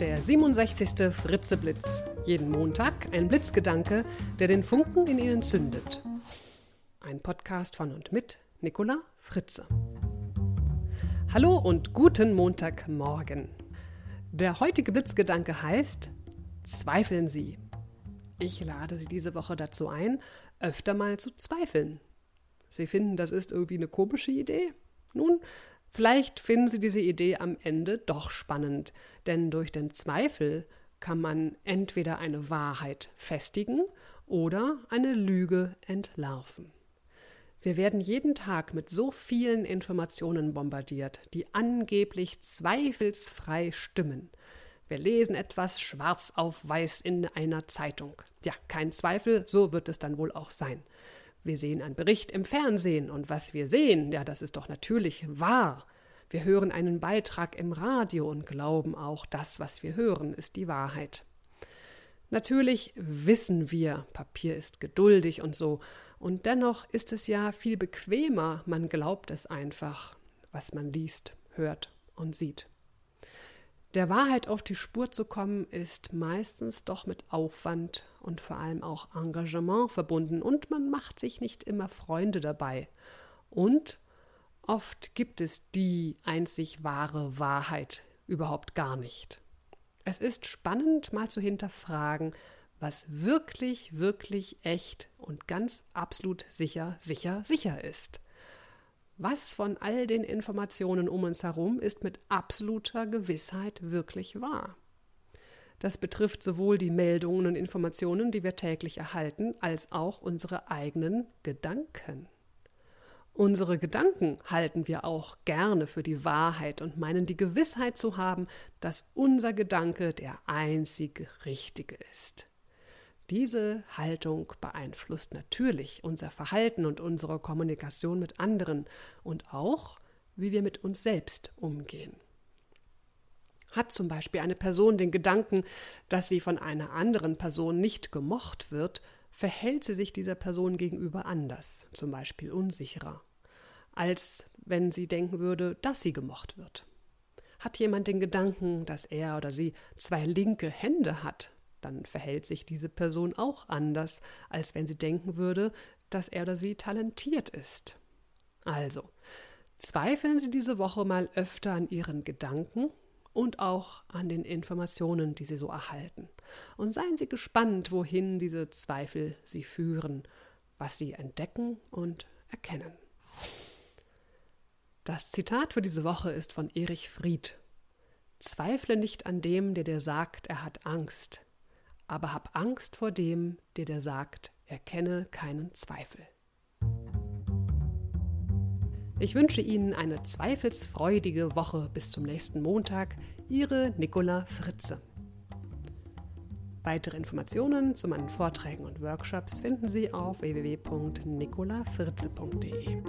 Der 67. Fritzeblitz. Jeden Montag ein Blitzgedanke, der den Funken in Ihnen zündet. Ein Podcast von und mit Nicola Fritze. Hallo und guten Montagmorgen. Der heutige Blitzgedanke heißt Zweifeln Sie. Ich lade Sie diese Woche dazu ein, öfter mal zu zweifeln. Sie finden, das ist irgendwie eine komische Idee? Nun, vielleicht finden Sie diese Idee am Ende doch spannend, denn durch den Zweifel kann man entweder eine Wahrheit festigen oder eine Lüge entlarven. Wir werden jeden Tag mit so vielen Informationen bombardiert, die angeblich zweifelsfrei stimmen. Wir lesen etwas schwarz auf weiß in einer Zeitung. Ja, kein Zweifel, so wird es dann wohl auch sein. Wir sehen einen Bericht im Fernsehen und was wir sehen, ja, das ist doch natürlich wahr. Wir hören einen Beitrag im Radio und glauben auch, das, was wir hören, ist die Wahrheit. Natürlich wissen wir, Papier ist geduldig und so, und dennoch ist es ja viel bequemer, man glaubt es einfach, was man liest, hört und sieht. Der Wahrheit auf die Spur zu kommen, ist meistens doch mit Aufwand und vor allem auch Engagement verbunden und man macht sich nicht immer Freunde dabei. Und oft gibt es die einzig wahre Wahrheit überhaupt gar nicht. Es ist spannend, mal zu hinterfragen, was wirklich, wirklich echt und ganz absolut sicher, sicher, sicher ist. Was von all den Informationen um uns herum ist mit absoluter Gewissheit wirklich wahr? Das betrifft sowohl die Meldungen und Informationen, die wir täglich erhalten, als auch unsere eigenen Gedanken. Unsere Gedanken halten wir auch gerne für die Wahrheit und meinen die Gewissheit zu haben, dass unser Gedanke der einzig richtige ist. Diese Haltung beeinflusst natürlich unser Verhalten und unsere Kommunikation mit anderen und auch, wie wir mit uns selbst umgehen. Hat zum Beispiel eine Person den Gedanken, dass sie von einer anderen Person nicht gemocht wird, verhält sie sich dieser Person gegenüber anders, zum Beispiel unsicherer, als wenn sie denken würde, dass sie gemocht wird. Hat jemand den Gedanken, dass er oder sie zwei linke Hände hat, dann verhält sich diese Person auch anders, als wenn sie denken würde, dass er oder sie talentiert ist. Also, zweifeln Sie diese Woche mal öfter an Ihren Gedanken und auch an den Informationen, die Sie so erhalten. Und seien Sie gespannt, wohin diese Zweifel Sie führen, was Sie entdecken und erkennen. Das Zitat für diese Woche ist von Erich Fried. Zweifle nicht an dem, der dir sagt, er hat Angst, aber hab Angst vor dem, der dir sagt, erkenne keinen Zweifel. Ich wünsche Ihnen eine zweifelsfreudige Woche bis zum nächsten Montag. Ihre Nicola Fritze. Weitere Informationen zu meinen Vorträgen und Workshops finden Sie auf www.nicolafritze.de.